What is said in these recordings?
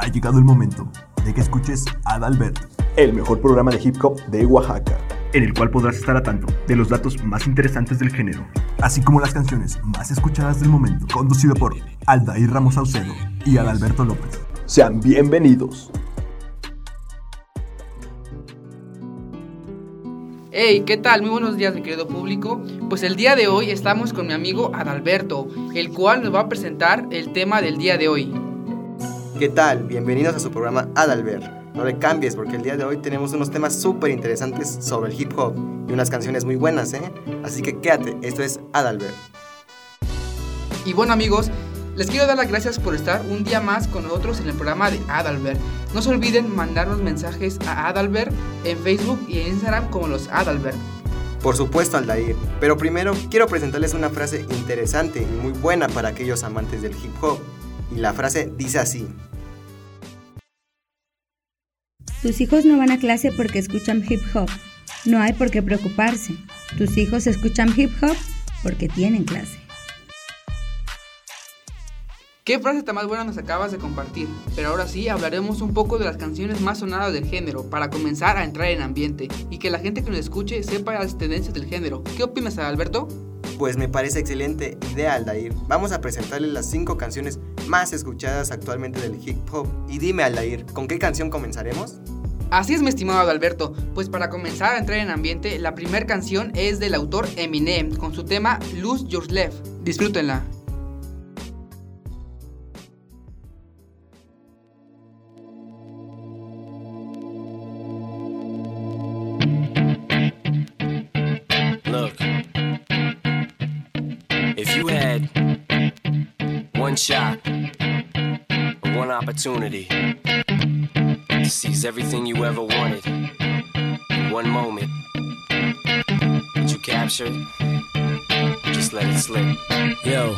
Ha llegado el momento de que escuches Adalbert, el mejor programa de hip hop de Oaxaca, en el cual podrás estar a tanto de los datos más interesantes del género, así como las canciones más escuchadas del momento, conducido por Aldair Ramos Saucedo y Adalberto López. Sean bienvenidos. Hey, ¿qué tal? Muy buenos días, mi querido público. Pues el día de hoy estamos con mi amigo Adalberto, el cual nos va a presentar el tema del día de hoy. ¿Qué tal? Bienvenidos a su programa Adalbert. No le cambies porque el día de hoy tenemos unos temas súper interesantes sobre el hip hop y unas canciones muy buenas, ¿eh? Así que quédate, esto es Adalbert. Y bueno amigos, les quiero dar las gracias por estar un día más con nosotros en el programa de Adalbert. No se olviden mandarnos mensajes a Adalbert en Facebook y en Instagram como los Adalbert. Por supuesto, Aldair. Pero primero quiero presentarles una frase interesante y muy buena para aquellos amantes del hip hop. Y la frase dice así. Tus hijos no van a clase porque escuchan hip hop. No hay por qué preocuparse. Tus hijos escuchan hip hop porque tienen clase. ¿Qué frase tan más buena nos acabas de compartir? Pero ahora sí hablaremos un poco de las canciones más sonadas del género para comenzar a entrar en ambiente y que la gente que nos escuche sepa las tendencias del género. ¿Qué opinas, Alberto? Pues me parece excelente idea, Aldair. Vamos a presentarles las 5 canciones más escuchadas actualmente del hip hop. Y dime, Aldair, ¿con qué canción comenzaremos? Así es, mi estimado Alberto. Pues para comenzar a entrar en ambiente, la primera canción es del autor Eminem con su tema Lose Your Left. Disfrútenla. Opportunity to seize everything you ever wanted in one moment. But you captured, just let it slip. Yo.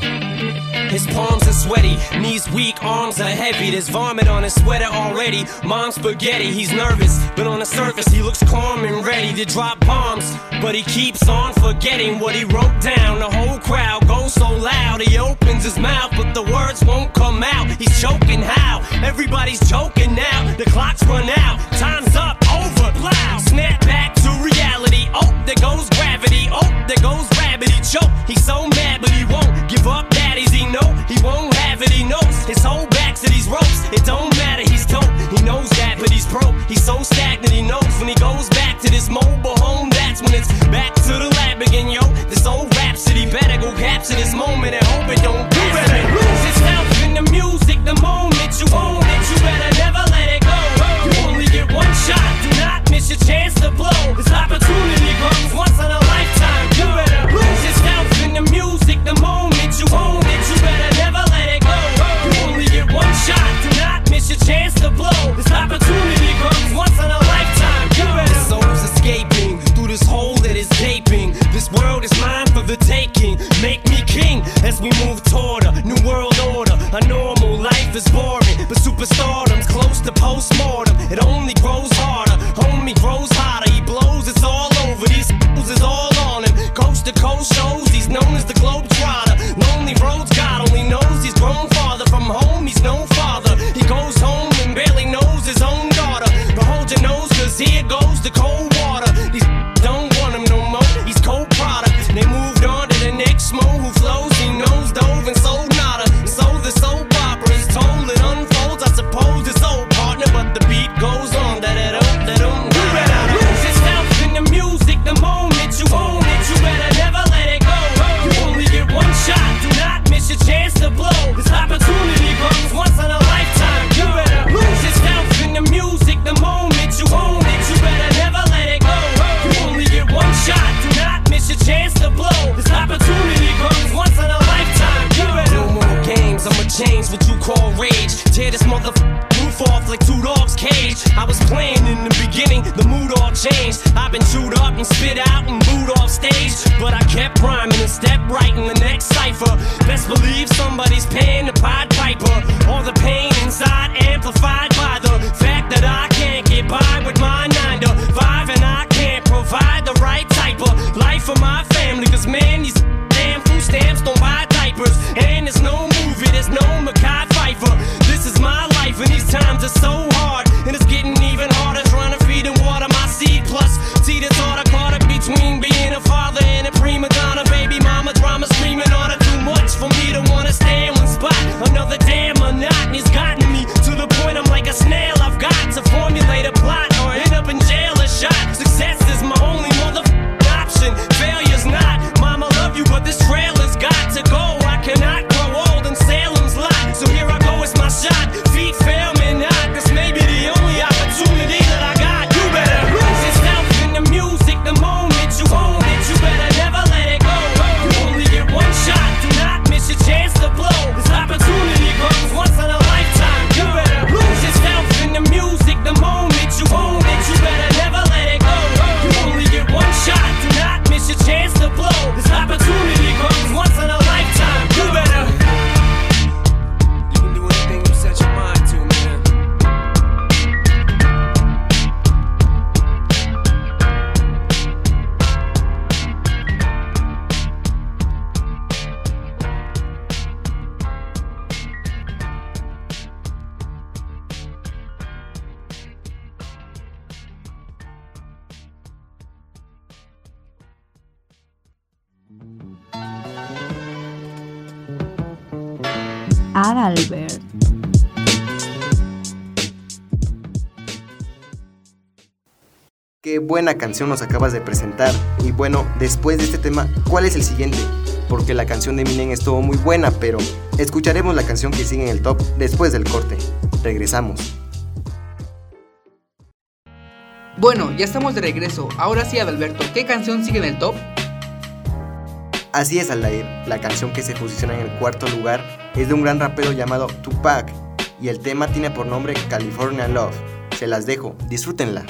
His palms are sweaty, knees weak, arms are heavy. There's vomit on his sweater already. Mom's spaghetti, he's nervous, but on the surface he looks calm and ready to drop bombs. But he keeps on forgetting what he wrote down. The whole crowd goes so loud, he opens his mouth, but the words won't come out. He's choking how? Everybody's choking now. The clock's run out, time's up, over, plow. Snap back to reality. Oh, there goes gravity. Oh, there goes. He choke. He's so mad, but he won't give up. Daddies, he know he won't have it. He knows his whole back to these ropes. It don't matter. He's dope. He knows that, but he's broke. He's so stagnant. He knows when he goes back to this mobile home. That's when it's back to the lab again, yo. This old rhapsody better go capture this moment and hope it don't. To blow. Adalbert. Qué buena canción nos acabas de presentar. Y bueno, después de este tema, ¿cuál es el siguiente? Porque la canción de Eminem estuvo muy buena, pero escucharemos la canción que sigue en el top después del corte. Regresamos. Bueno, ya estamos de regreso. Ahora sí, Adalberto, ¿qué canción sigue en el top? Así es, Aldair. La canción que se posiciona en el cuarto lugar es de un gran rapero llamado Tupac y el tema tiene por nombre California Love. Se las dejo, disfrútenla.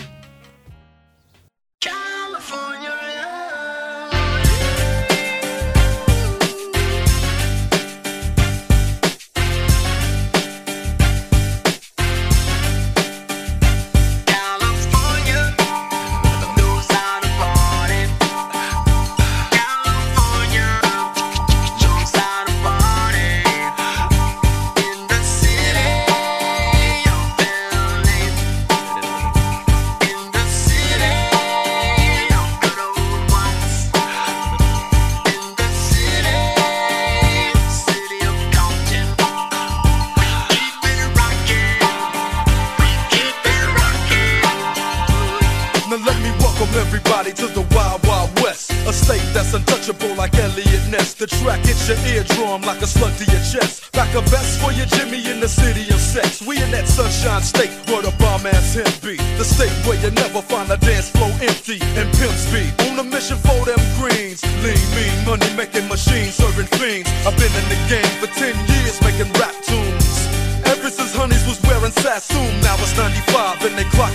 everybody to the wild, wild west. A state that's untouchable like Eliot Ness. The track hits your eardrum like a slug to your chest. like a vest for your Jimmy in the city of sex. We in that sunshine state where the bomb ass him be. The state where you never find a dance floor empty and pimp speed. On a mission for them greens. Lean, mean, money making machines serving fiends. I've been in the game for 10 years making rap tunes. Ever since Honeys was wearing Sassoon, now it's 95 and they clock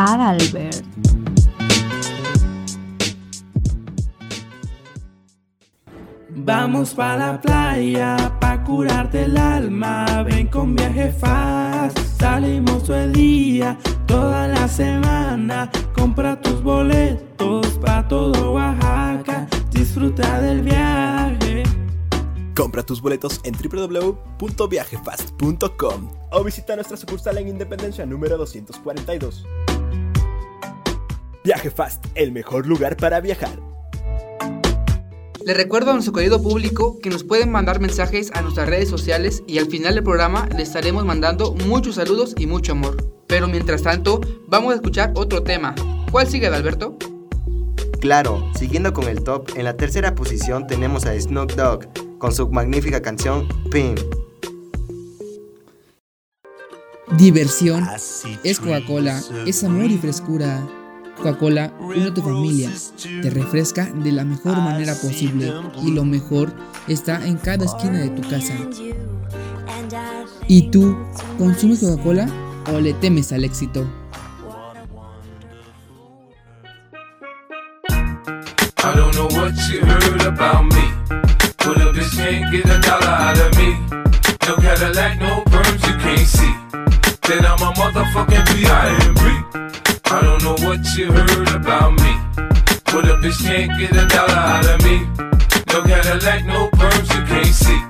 Adalbert. Vamos para la playa pa curarte el alma. Ven con viaje fast. Salimos todo el día, toda la semana. Compra tus boletos pa todo Oaxaca. Disfruta del viaje. Compra tus boletos en www.viajefast.com o visita nuestra sucursal en Independencia número 242. Viaje Fast, el mejor lugar para viajar. Les recuerdo a nuestro querido público que nos pueden mandar mensajes a nuestras redes sociales y al final del programa les estaremos mandando muchos saludos y mucho amor. Pero mientras tanto, vamos a escuchar otro tema. ¿Cuál sigue, Alberto? Claro, siguiendo con el top, en la tercera posición tenemos a Snoop Dogg con su magnífica canción Pin. Diversión es Coca-Cola, es amor y frescura. Coca-Cola une a tu familia, te refresca de la mejor manera posible y lo mejor está en cada esquina de tu casa. ¿Y tú consumes Coca-Cola o le temes al éxito? I don't know what you heard about me. But a bitch can't get a dollar out of me. No Cadillac, no perms you can't see. Then I'm a motherfucking B.I.M.B. What you heard about me. But a bitch can't get a dollar out of me. No Cadillac, no perms you can't see.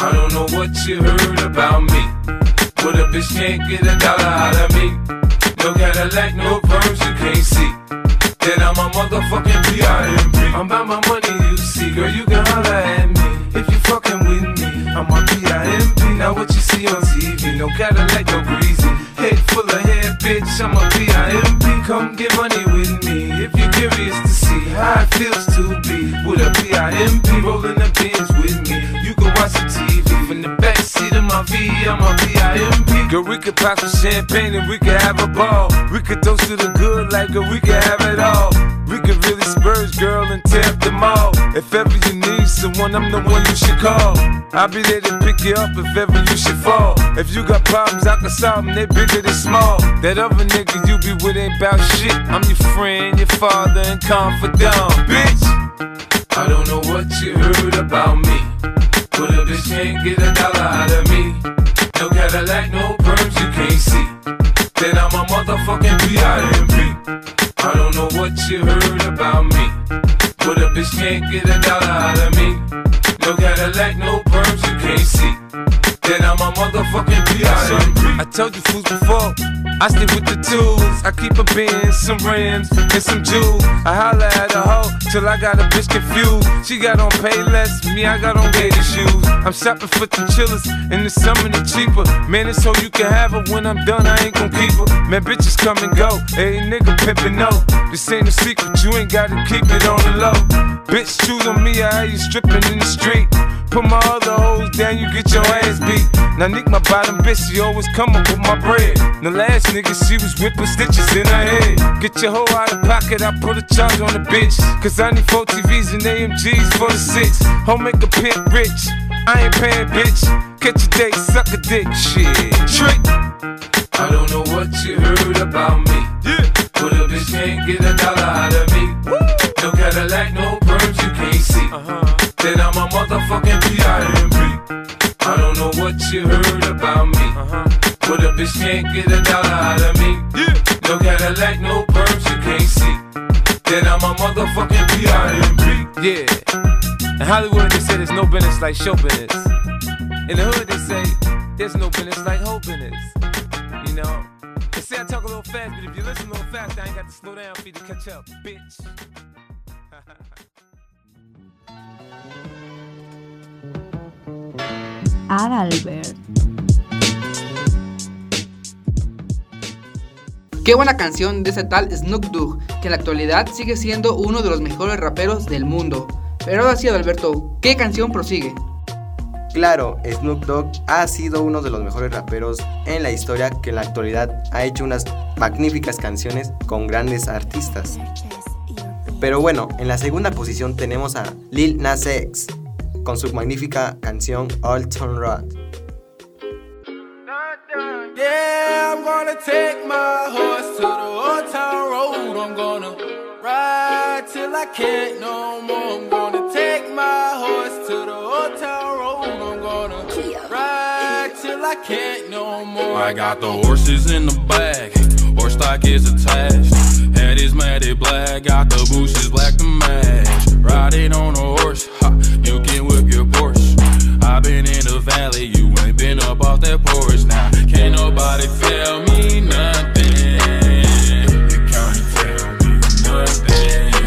I don't know what you heard about me. But a bitch can't get a dollar out of me. No Cadillac, no perms, you can't see. Then I'm a motherfucking P.I.M.P. I'm about my money, you see. Girl, you can holler at me. If you fucking with me, I'm a P.I.M.P. Now what you see on TV, no Cadillac, no greasy. Head full of hair, bitch, I'm a P.I.M.P. Come get money with me if you're curious to see how it feels to be with a P.I.M.P. rolling V, I'm a Girl, we could pop some champagne and we could have a ball. We could toast to the good like girl, we could have it all. We could really spurge, girl, and tear up them all. If ever you need someone, I'm the one you should call. I'll be there to pick you up if ever you should fall. If you got problems, I can solve them, they bigger than small. That other nigga you be with ain't bout shit. I'm your friend, your father, and confidant, bitch. I don't know what you heard about me. But a bitch can't get a dollar out of me. No Cadillac, no perms, you can't see. Then I'm a motherfucking P.I.M.P. I don't know what you heard about me. But a bitch can't get a dollar out of me. No Cadillac, no perms, you can't see. Then I'm a motherfucking P.I.M.P. I told you fools before. I stick with the tools. I keep a bin, some rims, and some jewels. I holla at a hoe till I got a bitch confused. She got on pay less, me I got on gator shoes. I'm shopping for the chillers, in the summer they cheaper. Man, it's so you can have her when I'm done, I ain't gon' keep her. Man, bitches come and go. Hey, nigga pimpin' no. This ain't a secret, you ain't gotta keep it on the low. Bitch, choose on me, I have you stripping in the street. Put my other hoes down, you get your ass beat. Now Nick, my bottom bitch, she always come up with my bread. The last nigga, she was whipping stitches in her head. Get your hoe out of pocket, I put a charge on the bitch. Cause I need four TVs and AMGs for the six. Home make a pimp rich. I ain't paying, bitch. Catch a date, suck a dick, shit. Trick. I don't know what you heard about me. Yeah. But a bitch can't get a dollar out of me. Woo. No Cadillac, no perms, you can't see. Uh-huh. Then I'm a motherfucking P.I.M.P. I don't know what you heard about me. Uh-huh. But a bitch can't get a dollar out of me. Yeah. No Cadillac, no perms, you can't see. Then I'm a motherfucking P.I.M.P. Yeah. In Hollywood, they say there's no business like show business. In the hood, they say there's no business like hoe business. You know? They say I talk a little fast, but if you listen a little fast, I ain't got to slow down for you to catch up, bitch. Adalbert. Qué buena canción de ese tal Snoop Dogg, que en la actualidad sigue siendo uno de los mejores raperos del mundo. Pero ahora sí, Adalberto, ¿qué canción prosigue? Claro, Snoop Dogg ha sido uno de los mejores raperos en la historia que en la actualidad ha hecho unas magníficas canciones con grandes artistas. Pero bueno, en la segunda posición tenemos a Lil Nas X con su magnífica canción Old Town Road. Yeah, I'm gonna take my horse to the old town road. I'm gonna I can't no more. I'm gonna take my horse to the old town road. I'm gonna ride till I can't no more. I got the horses in the horse stock is attached. Head is matted black, got the bushes black to match. Riding on a horse, ha, you can. I been in the valley, you ain't been up off that porch now. Can't nobody tell me nothing. You can't tell me nothing.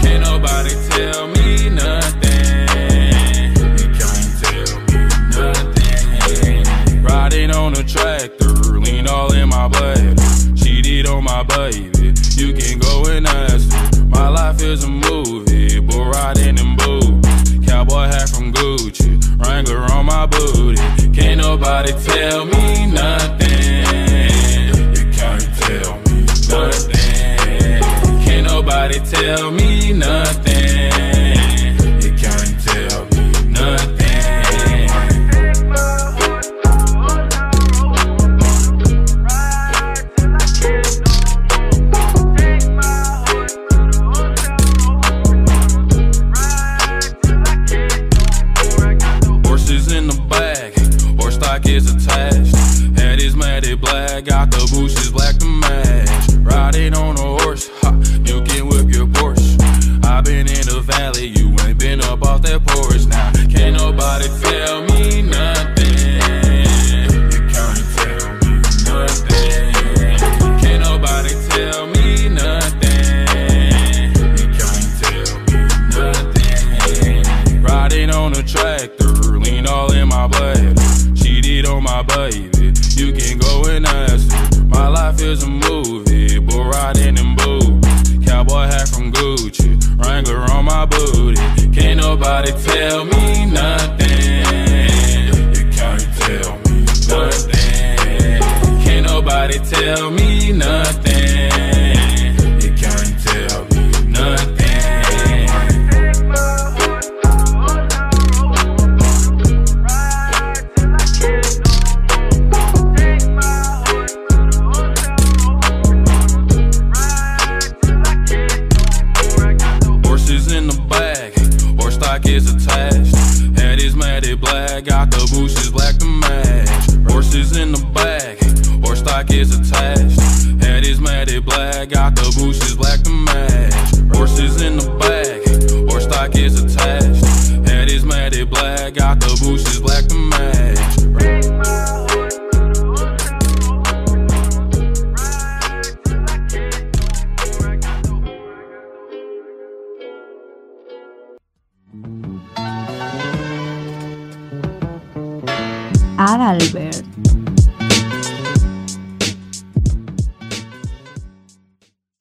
Can't nobody tell me nothing. You can't tell me nothing. Riding on a tractor, lean all in my blood. Cheated on my baby, you can go and ask. My life is a movie, bull riding in boots. Cowboy hat booty. Can't nobody tell me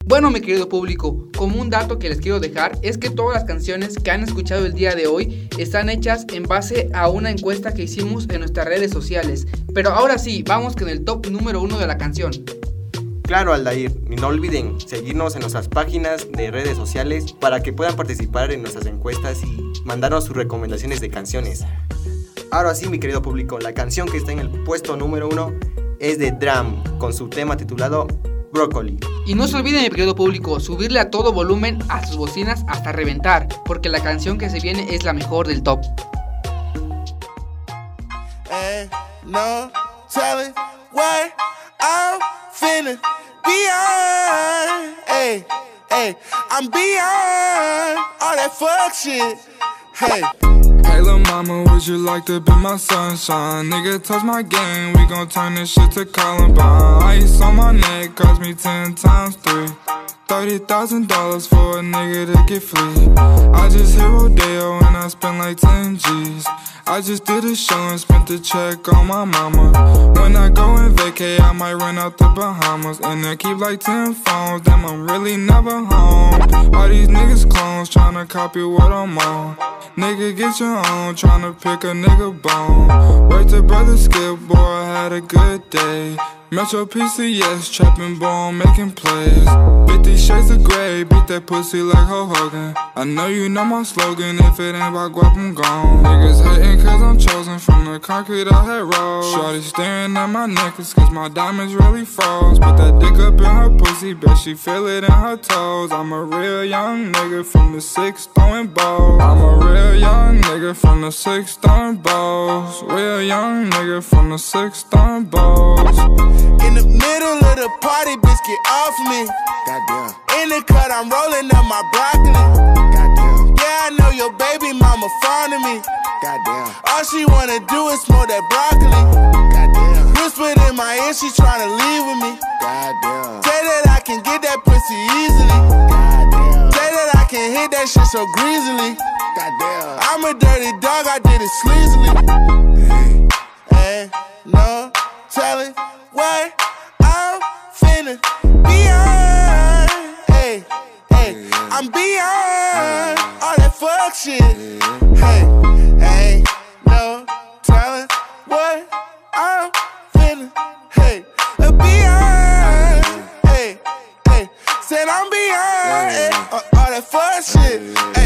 Bueno, mi querido público, como un dato que les quiero dejar es que todas las canciones que han escuchado el día de hoy están hechas en base a una encuesta que hicimos en nuestras redes sociales. Pero ahora sí, vamos con el top número uno de la canción. Claro, Aldair, y no olviden seguirnos en nuestras páginas de redes sociales para que puedan participar en nuestras encuestas y mandarnos sus recomendaciones de canciones. Ahora sí, mi querido público, la canción que está en el puesto número uno es de Drum, con su tema titulado Broccoli. Y no se olviden, mi querido público, subirle a todo volumen a sus bocinas hasta reventar, porque la canción que se viene es la mejor del top. Eh. Hey, mama, would you like to be my sunshine? Nigga, touch my game, we gon' turn this shit to Columbine. Ice on my neck cost me ten times three. Thirty thousand dollars for a nigga to get free. I just hit Rodeo and I spent like ten G's. I just did a show and spent the check on my mama. When I go and vacay, I might run out the Bahamas. And I keep like ten phones, damn, I'm really never home. All these niggas clones tryna copy what I'm on. Nigga, get your own, tryna pick a nigga bone. Wait to brother Skip, boy, I had a good day. Metro PCS, trapping bone, making plays. 50 that pussy like Hulk Hogan. I know you know my slogan, if it ain't about guap, I'm gone. Niggas hating cause I'm chosen from the concrete I had rolled. Shorty staring at my necklace cause my diamonds really froze. Put that dick up in her pussy, bet she feel it in her toes. I'm a real young nigga from the six throwing balls. I'm a real young nigga from the six throwing balls. Real young nigga from the six throwing balls. In the middle of the party, bitch, get off me. Goddamn. In the cut, I'm rolling up my broccoli. Goddamn. Yeah, I know your baby mama fond of me. Goddamn. All she wanna do is smoke that broccoli. Goddamn. Whispered in my ear, she tryna leave with me. Goddamn. Say that I can get that pussy easily. Goddamn. Say that I can hit that shit so greasily. Goddamn. I'm a dirty dog, I did it sleazily. Hey, no telling what I'm finna beyond. I'm beyond all that fuck shit. Hey, ain't no telling what I'm finna. Hey, beyond. Hey, hey, said I'm beyond hey, all that fuck shit.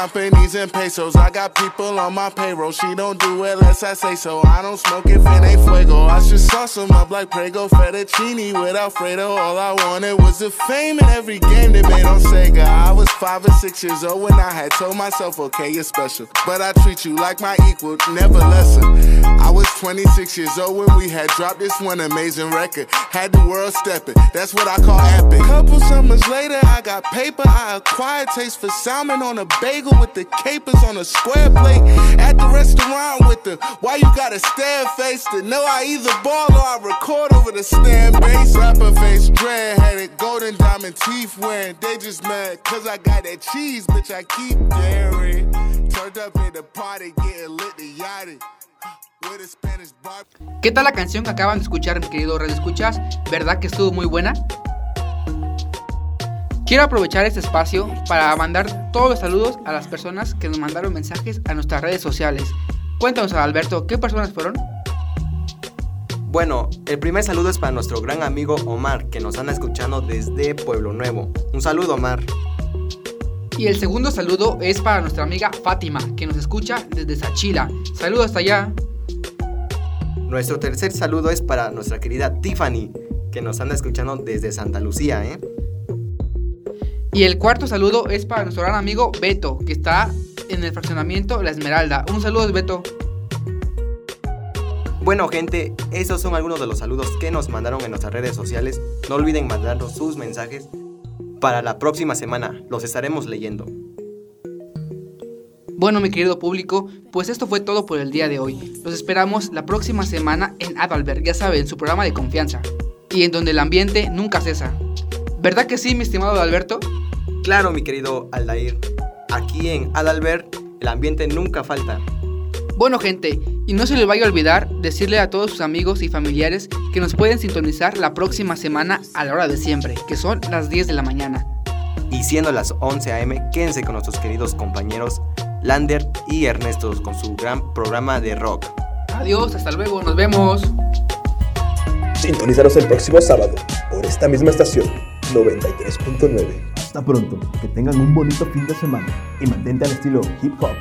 Companies and pesos. I got people on my payroll. She don't do it unless I say so. I don't smoke if it ain't fuego. I should sauce them up like Prego fettuccine with Alfredo. All I wanted was the fame in every game they made on Sega. I was five or six years old when I had told myself, okay, you're special. But I treat you like my equal, never lesser. I was 26 years old when we had dropped this one amazing record. Had the world stepping. That's what I call epic. Couple summers later, I got paper. I acquired taste for salmon on a bagel with the capers on a square plate. At the restaurant with the why you got a stare face to know I either ball or I record over the stand base. Rapper face, dread headed, golden diamond teeth wearing. They just mad cause I got that cheese, bitch. I keep daring. Turned up in the party, getting lit the yachty. ¿Qué tal la canción que acaban de escuchar, mi querido Radio Escuchas? ¿Verdad que estuvo muy buena? Quiero aprovechar este espacio para mandar todos los saludos a las personas que nos mandaron mensajes a nuestras redes sociales. Cuéntanos, Alberto, ¿qué personas fueron? Bueno, el primer saludo es para nuestro gran amigo Omar, que nos anda escuchando desde Pueblo Nuevo. Un saludo, Omar. Y el segundo saludo es para nuestra amiga Fátima, que nos escucha desde Sachila. Saludos hasta allá. Nuestro tercer saludo es para nuestra querida Tiffany, que nos anda escuchando desde Santa Lucía, ¿eh? Y el cuarto saludo es para nuestro gran amigo Beto, que está en el fraccionamiento La Esmeralda. Un saludo, Beto. Bueno gente, esos son algunos de los saludos que nos mandaron en nuestras redes sociales. No olviden mandarnos sus mensajes. Para la próxima semana los estaremos leyendo. Bueno, mi querido público, pues esto fue todo por el día de hoy. Los esperamos la próxima semana en Adalberg, ya saben, su programa de confianza. Y en donde el ambiente nunca cesa. ¿Verdad que sí, mi estimado Alberto? Claro, mi querido Aldair. Aquí en Adalbert el ambiente nunca falta. Bueno, gente, y no se les vaya a olvidar decirle a todos sus amigos y familiares que nos pueden sintonizar la próxima semana a la hora de siempre, que son las 10 de la mañana. Y siendo las 11 a.m., quédense con nuestros queridos compañeros Lander y Ernesto con su gran programa de rock. Adiós, hasta luego, nos vemos. Sintonízanos el próximo sábado por esta misma estación 93.9. Hasta pronto, que tengan un bonito fin de semana y mantente al estilo hip hop.